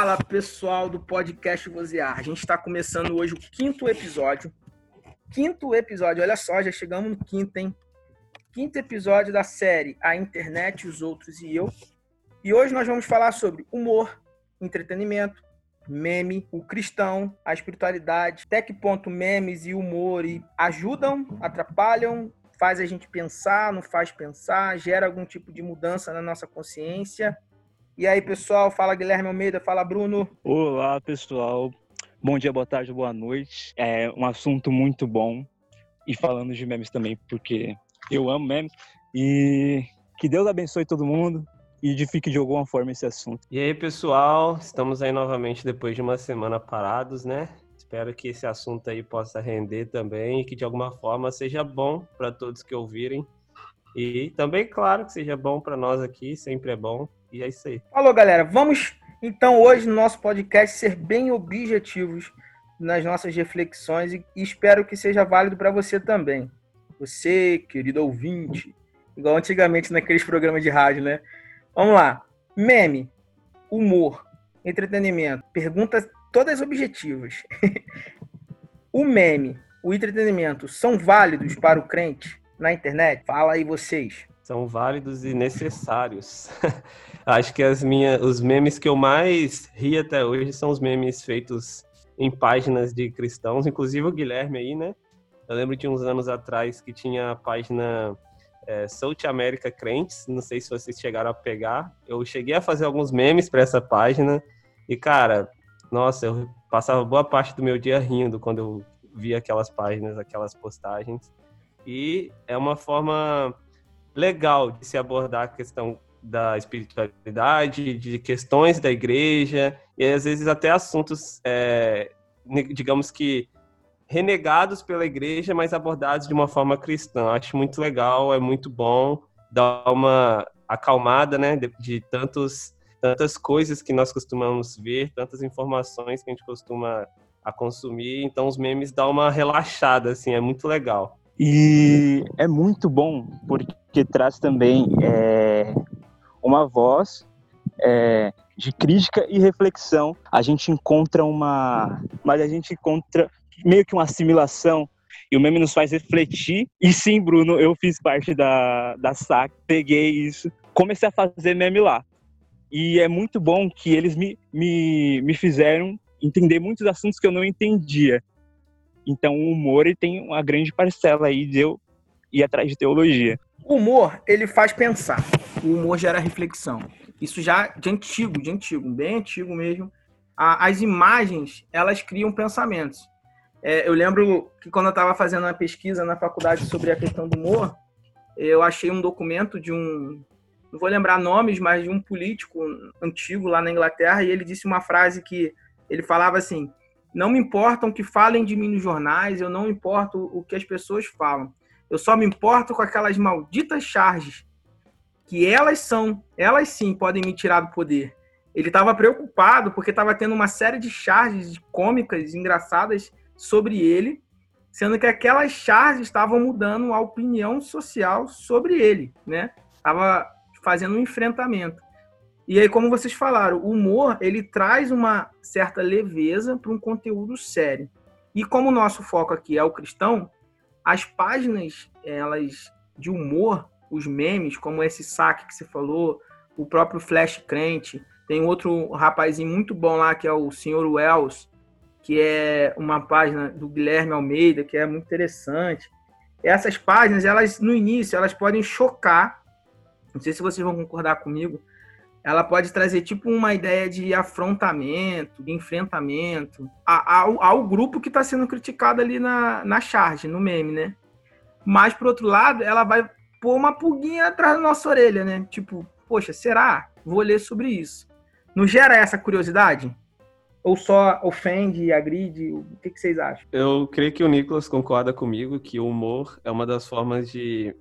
Fala pessoal do podcast Vozear. A gente está começando hoje o quinto episódio. Quinto episódio, olha só, já chegamos no quinto, hein? Quinto episódio da série A Internet, os Outros e Eu. E hoje nós vamos falar sobre humor, entretenimento, meme, o cristão, a espiritualidade, até que ponto memes e humor ajudam, atrapalham, faz a gente pensar, não faz pensar, gera algum tipo de mudança na nossa consciência. E aí, pessoal, fala Guilherme Almeida, fala Bruno. Olá, pessoal. Bom dia, boa tarde, boa noite. É um assunto muito bom. E falando de memes também, porque eu amo memes. E que Deus abençoe todo mundo e edifique de alguma forma esse assunto. E aí, pessoal, estamos aí novamente depois de uma semana parados, né? Espero que esse assunto aí possa render também e que de alguma forma seja bom para todos que ouvirem. E também, claro, que seja bom para nós aqui, sempre é bom. E é isso aí. Falou, galera. Vamos então hoje no nosso podcast ser bem objetivos nas nossas reflexões e espero que seja válido para você também. Você, querido ouvinte, igual antigamente naqueles programas de rádio, né? Vamos lá. Meme, humor, entretenimento, perguntas todas objetivas. o meme, o entretenimento são válidos para o crente na internet? Fala aí vocês. São válidos e necessários. Acho que as os memes que eu mais ri até hoje são os memes feitos em páginas de cristãos, inclusive o Guilherme aí, né? Eu lembro de uns anos atrás que tinha a página é, South America Crentes, não sei se vocês chegaram a pegar. Eu cheguei a fazer alguns memes para essa página e, cara, nossa, eu passava boa parte do meu dia rindo quando eu via aquelas páginas, aquelas postagens. E é uma forma legal de se abordar a questão da espiritualidade, de questões da igreja, e às vezes até assuntos, é, digamos que renegados pela igreja, mas abordados de uma forma cristã. Acho muito legal, é muito bom, dá uma acalmada, né, de, de tantos, tantas coisas que nós costumamos ver, tantas informações que a gente costuma a consumir, então os memes dão uma relaxada, assim, é muito legal. E é muito bom porque traz também é, uma voz é, de crítica e reflexão. A gente encontra uma, mas a gente encontra meio que uma assimilação e o meme nos faz refletir. E sim, Bruno, eu fiz parte da, da SAC, peguei isso, comecei a fazer meme lá. E é muito bom que eles me, me, me fizeram entender muitos assuntos que eu não entendia. Então o humor ele tem uma grande parcela aí de eu ir atrás de teologia. O humor, ele faz pensar. O humor gera reflexão. Isso já de antigo, de antigo, bem antigo mesmo. as imagens, elas criam pensamentos. É, eu lembro que quando eu estava fazendo uma pesquisa na faculdade sobre a questão do humor, eu achei um documento de um, não vou lembrar nomes, mas de um político antigo lá na Inglaterra, e ele disse uma frase que ele falava assim: Não me importam que falem de mim nos jornais, eu não importo o que as pessoas falam. Eu só me importo com aquelas malditas charges que elas são, elas sim podem me tirar do poder. Ele estava preocupado porque estava tendo uma série de charges cômicas, engraçadas sobre ele, sendo que aquelas charges estavam mudando a opinião social sobre ele, né? Tava fazendo um enfrentamento. E aí, como vocês falaram, o humor ele traz uma certa leveza para um conteúdo sério. E como o nosso foco aqui é o cristão, as páginas elas de humor, os memes, como esse saque que você falou, o próprio Flash Crente, tem outro rapazinho muito bom lá que é o Sr. Wells, que é uma página do Guilherme Almeida, que é muito interessante. Essas páginas, elas no início, elas podem chocar. Não sei se vocês vão concordar comigo. Ela pode trazer tipo uma ideia de afrontamento, de enfrentamento ao, ao grupo que está sendo criticado ali na, na charge, no meme, né? Mas, por outro lado, ela vai pôr uma pulguinha atrás da nossa orelha, né? Tipo, poxa, será? Vou ler sobre isso. Não gera essa curiosidade? Ou só ofende agride? O que, que vocês acham? Eu creio que o Nicolas concorda comigo que o humor é uma das formas de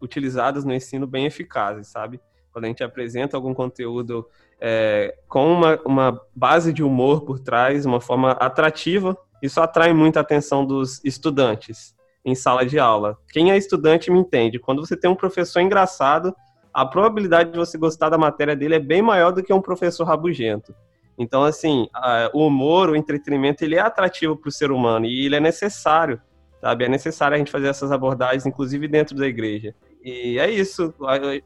utilizadas no ensino bem eficazes, sabe? Quando a gente apresenta algum conteúdo é, com uma, uma base de humor por trás, uma forma atrativa, isso atrai muita atenção dos estudantes em sala de aula. Quem é estudante me entende. Quando você tem um professor engraçado, a probabilidade de você gostar da matéria dele é bem maior do que um professor rabugento. Então, assim, o humor, o entretenimento, ele é atrativo para o ser humano e ele é necessário, sabe? É necessário a gente fazer essas abordagens, inclusive dentro da igreja. E é isso.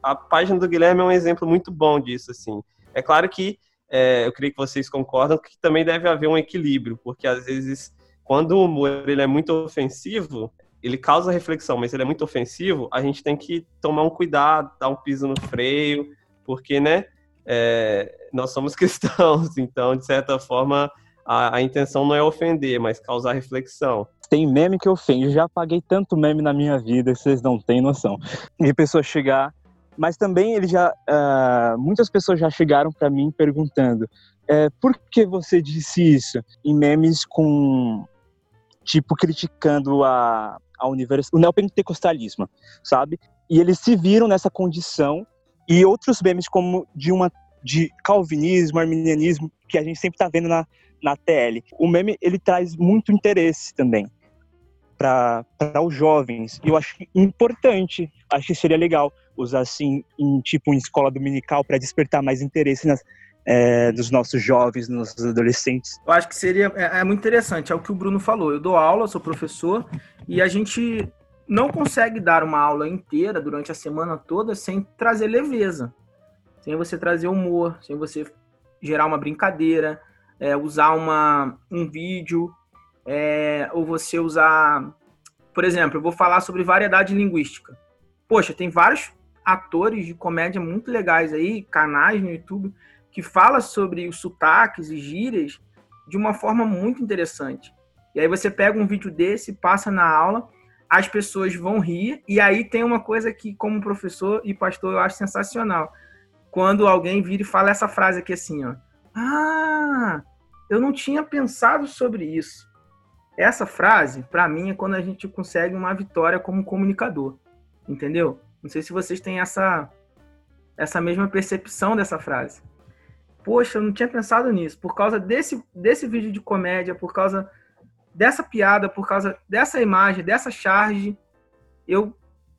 A, a página do Guilherme é um exemplo muito bom disso, assim. É claro que é, eu creio que vocês concordam que também deve haver um equilíbrio, porque às vezes, quando o humor ele é muito ofensivo, ele causa reflexão, mas ele é muito ofensivo, a gente tem que tomar um cuidado, dar um piso no freio, porque, né, é, nós somos cristãos, então, de certa forma, a, a, intenção não é ofender, mas causar reflexão. Tem meme que ofende, já paguei tanto meme na minha vida, vocês não têm noção. E a pessoa chegar, mas também ele já, uh, muitas pessoas já chegaram para mim perguntando, é, por que você disse isso? Em memes com, tipo, criticando a, a univers... o neopentecostalismo, sabe? E eles se viram nessa condição e outros memes como de uma de calvinismo, arminianismo que a gente sempre está vendo na, na TL. O meme ele traz muito interesse também para os jovens. Eu acho importante, acho que seria legal usar assim em tipo em escola dominical para despertar mais interesse nas, é, dos nossos jovens, dos nossos adolescentes. Eu acho que seria é, é, muito interessante, é o que o Bruno falou. Eu dou aula, sou professor e a gente não consegue dar uma aula inteira durante a semana toda sem trazer leveza, sem você trazer humor, sem você gerar uma brincadeira, é, usar uma, um vídeo, é, ou você usar, por exemplo, eu vou falar sobre variedade linguística. Poxa, tem vários atores de comédia muito legais aí, canais no YouTube, que fala sobre os sotaques e gírias de uma forma muito interessante. E aí você pega um vídeo desse, passa na aula as pessoas vão rir, e aí tem uma coisa que, como professor e pastor, eu acho sensacional. Quando alguém vira e fala essa frase aqui assim, ó. Ah, eu não tinha pensado sobre isso. Essa frase, para mim, é quando a gente consegue uma vitória como comunicador. Entendeu? Não sei se vocês têm essa, essa mesma percepção dessa frase. Poxa, eu não tinha pensado nisso. Por causa desse, desse vídeo de comédia, por causa dessa piada, por causa dessa imagem, dessa charge, eu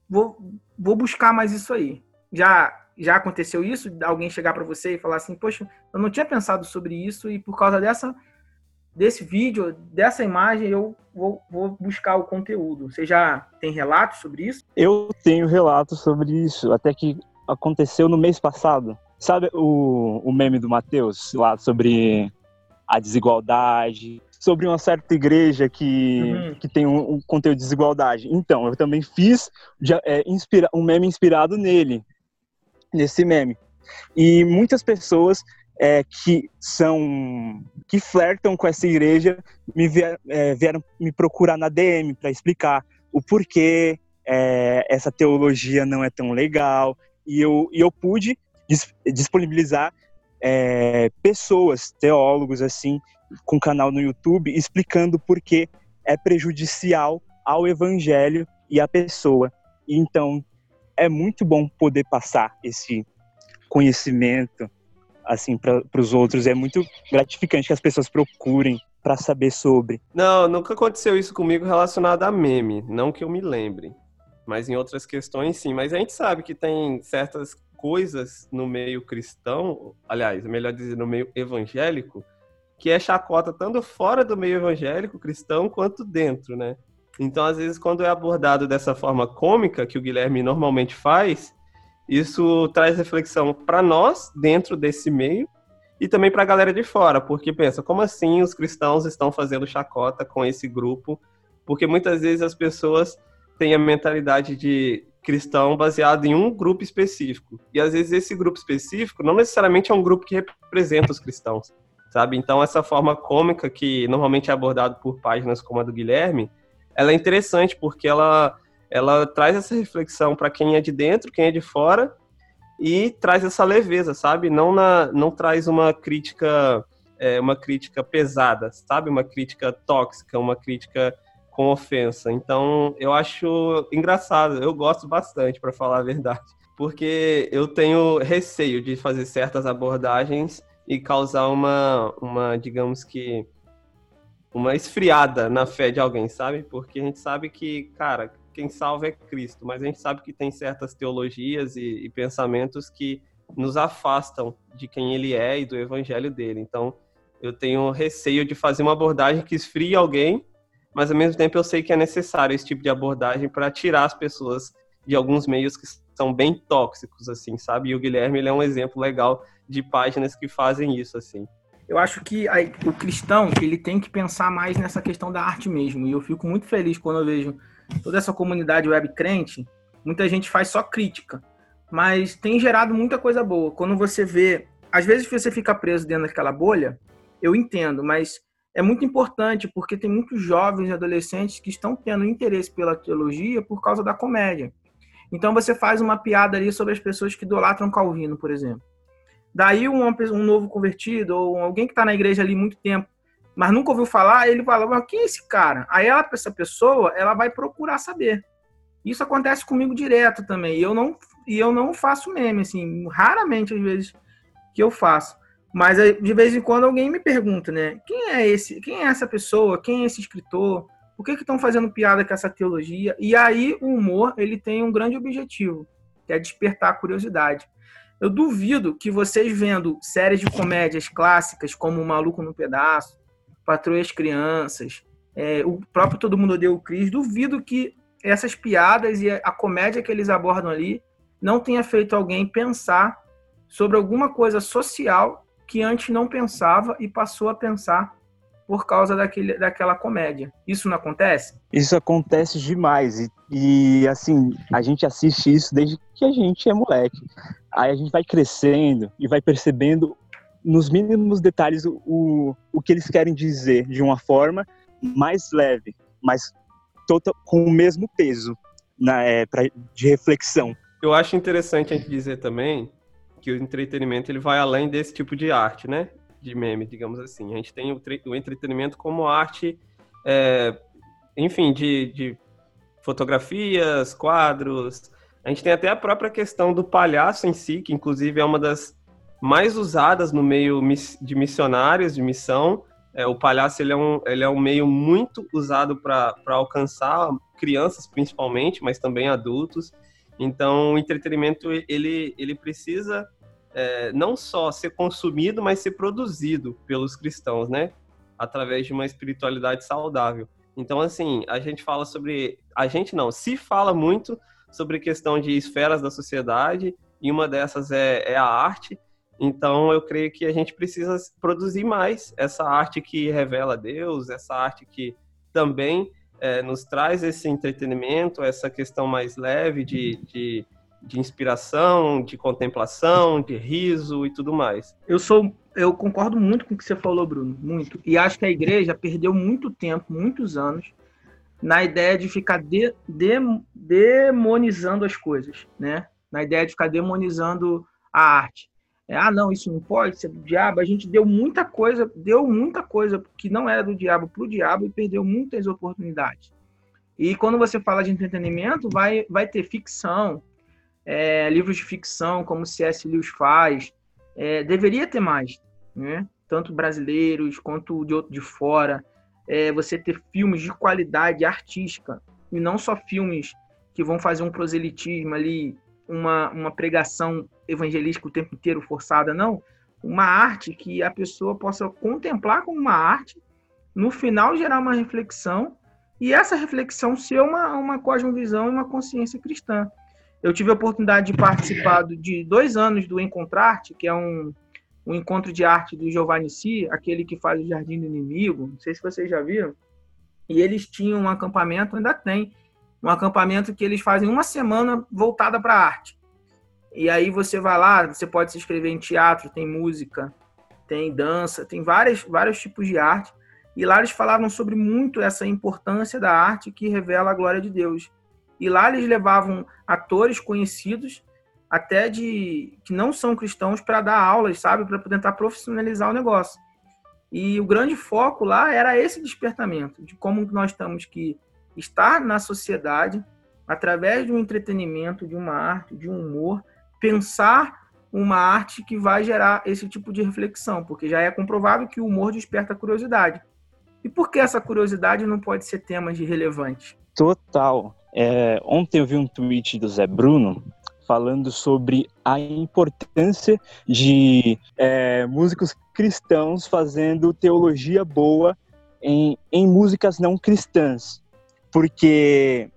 vou, vou buscar mais isso aí. Já já aconteceu isso? Alguém chegar para você e falar assim, poxa, eu não tinha pensado sobre isso e por causa dessa desse vídeo, dessa imagem, eu vou, vou buscar o conteúdo. Você já tem relatos sobre isso? Eu tenho relatos sobre isso, até que aconteceu no mês passado. Sabe o, o meme do Matheus lá sobre a desigualdade, sobre uma certa igreja que, uhum. que tem um, um, conteúdo de desigualdade. Então, eu também fiz já, é, inspira, um meme inspirado nele, nesse meme. E muitas pessoas é, que são que flertam com essa igreja me vier, é, vieram me procurar na DM para explicar o porquê é, essa teologia não é tão legal e eu, e eu pude disponibilizar é, pessoas, teólogos assim, com canal no YouTube explicando por que é prejudicial ao evangelho e à pessoa. Então, é muito bom poder passar esse conhecimento assim para os outros. É muito gratificante que as pessoas procurem para saber sobre. Não, nunca aconteceu isso comigo relacionado a meme, não que eu me lembre. Mas em outras questões, sim. Mas a gente sabe que tem certas coisas no meio cristão, aliás, melhor dizer, no meio evangélico, que é chacota tanto fora do meio evangélico cristão quanto dentro, né? Então, às vezes, quando é abordado dessa forma cômica que o Guilherme normalmente faz, isso traz reflexão para nós dentro desse meio e também para a galera de fora, porque pensa, como assim os cristãos estão fazendo chacota com esse grupo? Porque muitas vezes as pessoas têm a mentalidade de cristão baseado em um grupo específico. E às vezes esse grupo específico não necessariamente é um grupo que representa os cristãos sabe? Então essa forma cômica que normalmente é abordado por páginas como a do Guilherme, ela é interessante porque ela ela traz essa reflexão para quem é de dentro, quem é de fora e traz essa leveza, sabe? Não na não traz uma crítica é, uma crítica pesada, sabe? Uma crítica tóxica, uma crítica com ofensa. Então, eu acho engraçado, eu gosto bastante, para falar a verdade, porque eu tenho receio de fazer certas abordagens e causar uma, uma, digamos que, uma esfriada na fé de alguém, sabe? Porque a gente sabe que, cara, quem salva é Cristo, mas a gente sabe que tem certas teologias e, e pensamentos que nos afastam de quem ele é e do evangelho dele. Então, eu tenho receio de fazer uma abordagem que esfrie alguém, mas ao mesmo tempo eu sei que é necessário esse tipo de abordagem para tirar as pessoas de alguns meios que são bem tóxicos, assim, sabe? E o Guilherme ele é um exemplo legal de páginas que fazem isso, assim. Eu acho que a, o cristão ele tem que pensar mais nessa questão da arte mesmo. E eu fico muito feliz quando eu vejo toda essa comunidade web crente. Muita gente faz só crítica, mas tem gerado muita coisa boa. Quando você vê, às vezes você fica preso dentro daquela bolha, eu entendo, mas é muito importante porque tem muitos jovens e adolescentes que estão tendo interesse pela teologia por causa da comédia. Então você faz uma piada ali sobre as pessoas que idolatram Calvino, por exemplo. Daí um, um novo convertido ou alguém que está na igreja ali muito tempo, mas nunca ouviu falar, ele fala, mas quem é esse cara? Aí ela, essa pessoa, ela vai procurar saber. Isso acontece comigo direto também. E eu não, e eu não faço meme, assim, raramente às vezes que eu faço. Mas de vez em quando alguém me pergunta, né? Quem é esse? Quem é essa pessoa? Quem é esse escritor? Por que estão fazendo piada com essa teologia? E aí o humor ele tem um grande objetivo, que é despertar a curiosidade. Eu duvido que vocês vendo séries de comédias clássicas como O Maluco no Pedaço, Patroa as Crianças, é, o próprio Todo Mundo Odeia o Cris, duvido que essas piadas e a comédia que eles abordam ali não tenha feito alguém pensar sobre alguma coisa social que antes não pensava e passou a pensar por causa daquele, daquela comédia. Isso não acontece? Isso acontece demais. E, e, assim, a gente assiste isso desde que a gente é moleque. Aí a gente vai crescendo e vai percebendo nos mínimos detalhes o, o, que eles querem dizer de uma forma mais leve, mas total, com o mesmo peso na, é, pra, de reflexão. Eu acho interessante a gente dizer também que o entretenimento ele vai além desse tipo de arte, né? de meme, digamos assim. A gente tem o, o entretenimento como arte, é, enfim, de, de fotografias, quadros. A gente tem até a própria questão do palhaço em si, que inclusive é uma das mais usadas no meio de missionários, de missão. É, o palhaço ele é, um, ele é um meio muito usado para alcançar crianças, principalmente, mas também adultos. Então, o entretenimento ele, ele precisa é, não só ser consumido, mas ser produzido pelos cristãos, né? Através de uma espiritualidade saudável. Então, assim, a gente fala sobre. A gente não, se fala muito sobre questão de esferas da sociedade, e uma dessas é, é a arte. Então, eu creio que a gente precisa produzir mais essa arte que revela Deus, essa arte que também é, nos traz esse entretenimento, essa questão mais leve de, de de inspiração, de contemplação, de riso e tudo mais. Eu sou, eu concordo muito com o que você falou, Bruno, muito. E acho que a igreja perdeu muito tempo, muitos anos, na ideia de ficar de, de, demonizando as coisas, né? Na ideia de ficar demonizando a arte. É, ah, não, isso não pode ser do diabo. A gente deu muita coisa, deu muita coisa que não era do diabo para o diabo e perdeu muitas oportunidades. E quando você fala de entretenimento, vai, vai ter ficção, é, livros de ficção, como C.S. Lewis faz, é, deveria ter mais, né? tanto brasileiros quanto de, de fora. É, você ter filmes de qualidade artística, e não só filmes que vão fazer um proselitismo ali, uma, uma pregação evangelística o tempo inteiro forçada, não. Uma arte que a pessoa possa contemplar como uma arte, no final gerar uma reflexão, e essa reflexão ser uma, uma cosmovisão e uma consciência cristã. Eu tive a oportunidade de participar de dois anos do Encontrarte, que é um, um encontro de arte do Giovanni Si, aquele que faz o Jardim do Inimigo. Não sei se vocês já viram. E eles tinham um acampamento, ainda tem, um acampamento que eles fazem uma semana voltada para arte. E aí você vai lá, você pode se inscrever em teatro, tem música, tem dança, tem vários, vários tipos de arte. E lá eles falavam sobre muito essa importância da arte que revela a glória de Deus. E lá eles levavam atores conhecidos, até de que não são cristãos, para dar aulas, sabe, para tentar profissionalizar o negócio. E o grande foco lá era esse despertamento de como nós temos que estar na sociedade através de um entretenimento, de uma arte, de um humor, pensar uma arte que vai gerar esse tipo de reflexão, porque já é comprovado que o humor desperta curiosidade. E por que essa curiosidade não pode ser tema de relevante? Total. É, ontem eu vi um tweet do Zé Bruno falando sobre a importância de é, músicos cristãos fazendo teologia boa em, em músicas não cristãs, porque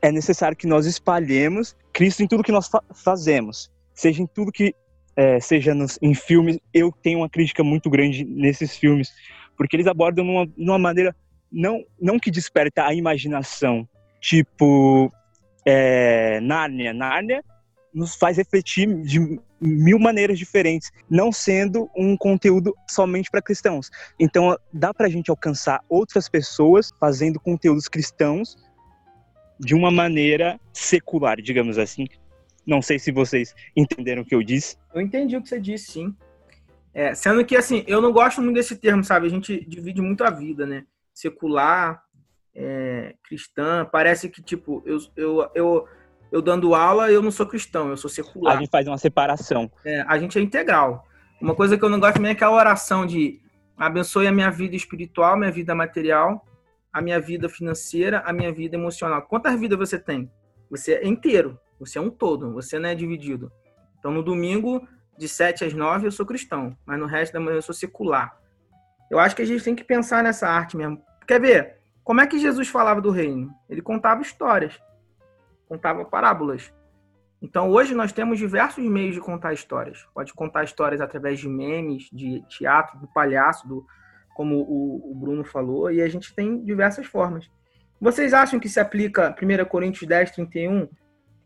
é necessário que nós espalhemos Cristo em tudo que nós fa fazemos, seja em tudo que é, seja nos, em filmes. Eu tenho uma crítica muito grande nesses filmes, porque eles abordam numa, numa maneira não não que desperta a imaginação, tipo é, Nárnia. Nárnia nos faz refletir de mil maneiras diferentes, não sendo um conteúdo somente para cristãos. Então, dá para a gente alcançar outras pessoas fazendo conteúdos cristãos de uma maneira secular, digamos assim. Não sei se vocês entenderam o que eu disse. Eu entendi o que você disse, sim. É, sendo que, assim, eu não gosto muito desse termo, sabe? A gente divide muito a vida, né? Secular, é, cristã. Parece que, tipo, eu, eu, eu, eu dando aula, eu não sou cristão, eu sou secular. A gente faz uma separação. É, a gente é integral. Uma coisa que eu não gosto também é aquela oração de abençoe a minha vida espiritual, minha vida material, a minha vida financeira, a minha vida emocional. Quantas vidas você tem? Você é inteiro, você é um todo, você não é dividido. Então, no domingo, de 7 às 9, eu sou cristão, mas no resto da manhã eu sou secular. Eu acho que a gente tem que pensar nessa arte mesmo. Quer ver? Como é que Jesus falava do reino? Ele contava histórias, contava parábolas. Então hoje nós temos diversos meios de contar histórias. Pode contar histórias através de memes, de teatro, do palhaço, do, como o, o Bruno falou, e a gente tem diversas formas. Vocês acham que se aplica 1 Coríntios 10, 31?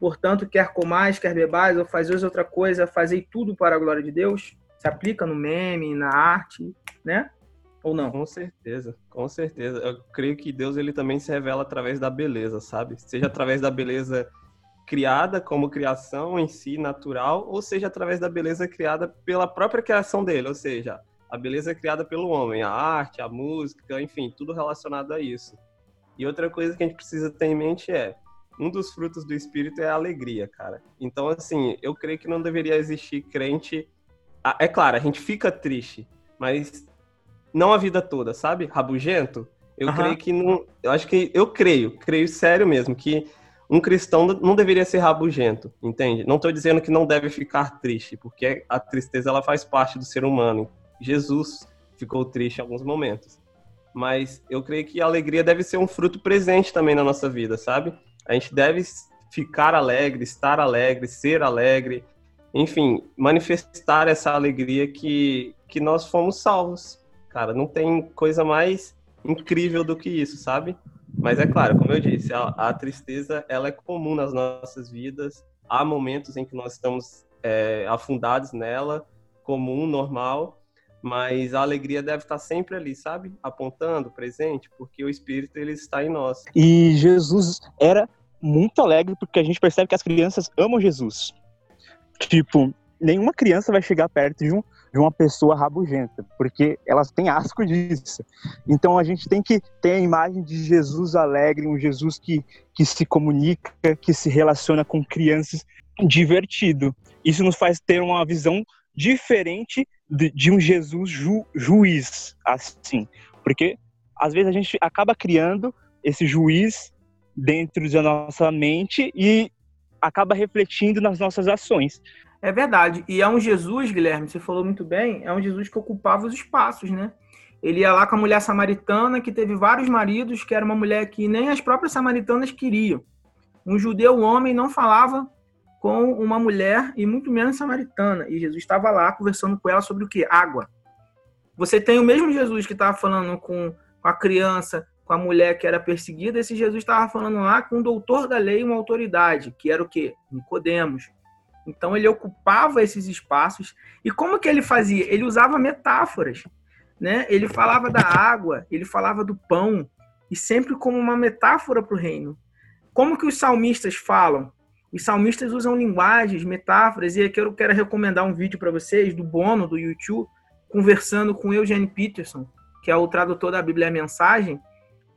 Portanto, quer comais, quer bebais, ou fazeis outra coisa, fazei tudo para a glória de Deus? Se aplica no meme, na arte, né? Ou não? Com certeza, com certeza. Eu creio que Deus ele também se revela através da beleza, sabe? Seja através da beleza criada como criação em si, natural, ou seja através da beleza criada pela própria criação dele, ou seja, a beleza criada pelo homem, a arte, a música, enfim, tudo relacionado a isso. E outra coisa que a gente precisa ter em mente é, um dos frutos do espírito é a alegria, cara. Então, assim, eu creio que não deveria existir crente. É claro, a gente fica triste, mas não a vida toda, sabe? Rabugento. Eu uhum. creio que não. Eu acho que. Eu creio, creio sério mesmo, que um cristão não deveria ser rabugento, entende? Não estou dizendo que não deve ficar triste, porque a tristeza ela faz parte do ser humano. Jesus ficou triste em alguns momentos. Mas eu creio que a alegria deve ser um fruto presente também na nossa vida, sabe? A gente deve ficar alegre, estar alegre, ser alegre, enfim, manifestar essa alegria que, que nós fomos salvos cara, não tem coisa mais incrível do que isso, sabe? Mas é claro, como eu disse, a, a tristeza ela é comum nas nossas vidas. Há momentos em que nós estamos é, afundados nela, comum, normal, mas a alegria deve estar sempre ali, sabe? Apontando, presente, porque o Espírito ele está em nós. E Jesus era muito alegre porque a gente percebe que as crianças amam Jesus. Tipo, nenhuma criança vai chegar perto de um de uma pessoa rabugenta, porque elas têm asco disso. Então a gente tem que ter a imagem de Jesus alegre, um Jesus que, que se comunica, que se relaciona com crianças, divertido. Isso nos faz ter uma visão diferente de, de um Jesus ju, juiz, assim, porque às vezes a gente acaba criando esse juiz dentro da nossa mente e acaba refletindo nas nossas ações. É verdade. E é um Jesus, Guilherme, você falou muito bem, é um Jesus que ocupava os espaços, né? Ele ia lá com a mulher samaritana, que teve vários maridos, que era uma mulher que nem as próprias samaritanas queriam. Um judeu homem não falava com uma mulher e muito menos samaritana. E Jesus estava lá conversando com ela sobre o que? Água. Você tem o mesmo Jesus que estava falando com a criança, com a mulher que era perseguida, esse Jesus estava falando lá com o doutor da lei, uma autoridade, que era o quê? Nicodemos. Então ele ocupava esses espaços. E como que ele fazia? Ele usava metáforas, né? Ele falava da água, ele falava do pão, e sempre como uma metáfora para o reino. Como que os salmistas falam? Os salmistas usam linguagens, metáforas, e aqui eu quero recomendar um vídeo para vocês do Bono, do YouTube, conversando com Eugene Peterson, que é o tradutor da Bíblia a Mensagem.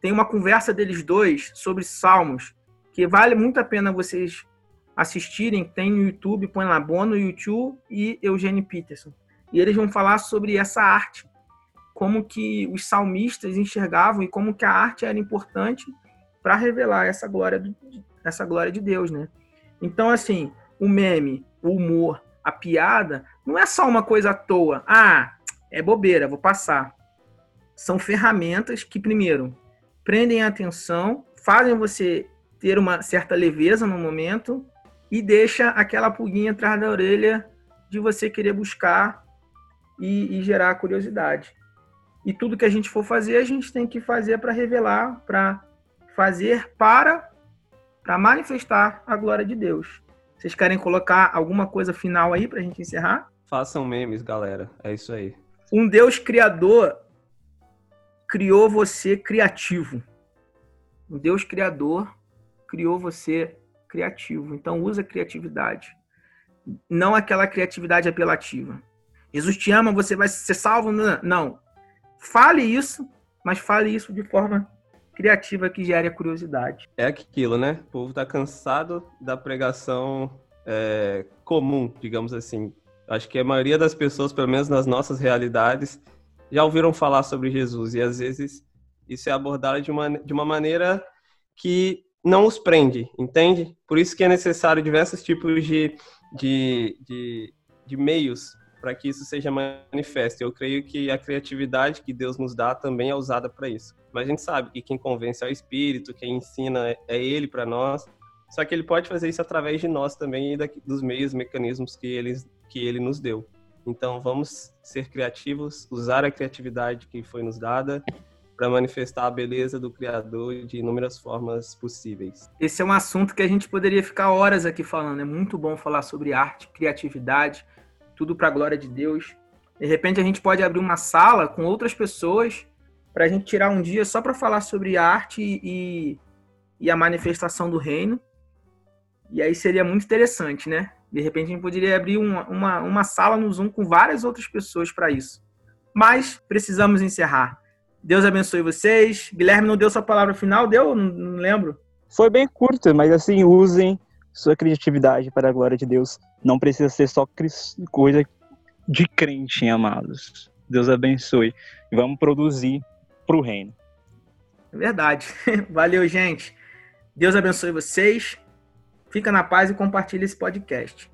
Tem uma conversa deles dois sobre salmos, que vale muito a pena vocês assistirem, tem no YouTube, põe lá Bono, YouTube e Eugene Peterson. E eles vão falar sobre essa arte, como que os salmistas enxergavam e como que a arte era importante para revelar essa glória, do, essa glória de Deus, né? Então, assim, o meme, o humor, a piada, não é só uma coisa à toa. Ah, é bobeira, vou passar. São ferramentas que, primeiro, prendem a atenção, fazem você ter uma certa leveza no momento e deixa aquela pulguinha atrás da orelha de você querer buscar e, e gerar curiosidade. E tudo que a gente for fazer, a gente tem que fazer para revelar, para fazer para para manifestar a glória de Deus. Vocês querem colocar alguma coisa final aí para a gente encerrar? Façam memes, galera. É isso aí. Um Deus criador criou você criativo. Um Deus criador criou você criativo. Então usa criatividade. Não aquela criatividade apelativa. Jesus te ama, você vai ser salvo. Não. Fale isso, mas fale isso de forma criativa que gere a curiosidade. É aquilo, né? O povo tá cansado da pregação é, comum, digamos assim. Acho que a maioria das pessoas, pelo menos nas nossas realidades, já ouviram falar sobre Jesus e às vezes isso é abordado de uma, de uma maneira que não os prende, entende? Por isso que é necessário diversos tipos de, de, de, de meios para que isso seja manifesto. Eu creio que a criatividade que Deus nos dá também é usada para isso. Mas a gente sabe que quem convence é o Espírito, quem ensina é Ele para nós. Só que Ele pode fazer isso através de nós também e dos meios, mecanismos que Ele, que ele nos deu. Então vamos ser criativos, usar a criatividade que foi nos dada para manifestar a beleza do Criador de inúmeras formas possíveis. Esse é um assunto que a gente poderia ficar horas aqui falando. É muito bom falar sobre arte, criatividade, tudo para a glória de Deus. De repente a gente pode abrir uma sala com outras pessoas para a gente tirar um dia só para falar sobre arte e, e a manifestação do reino. E aí seria muito interessante, né? De repente a gente poderia abrir uma, uma, uma sala no Zoom com várias outras pessoas para isso. Mas precisamos encerrar. Deus abençoe vocês. Guilherme não deu sua palavra final, deu? Não, não lembro. Foi bem curta, mas assim, usem sua criatividade para a glória de Deus. Não precisa ser só coisa de crente, amados. Deus abençoe. E vamos produzir para o reino. É verdade. Valeu, gente. Deus abençoe vocês. Fica na paz e compartilhe esse podcast.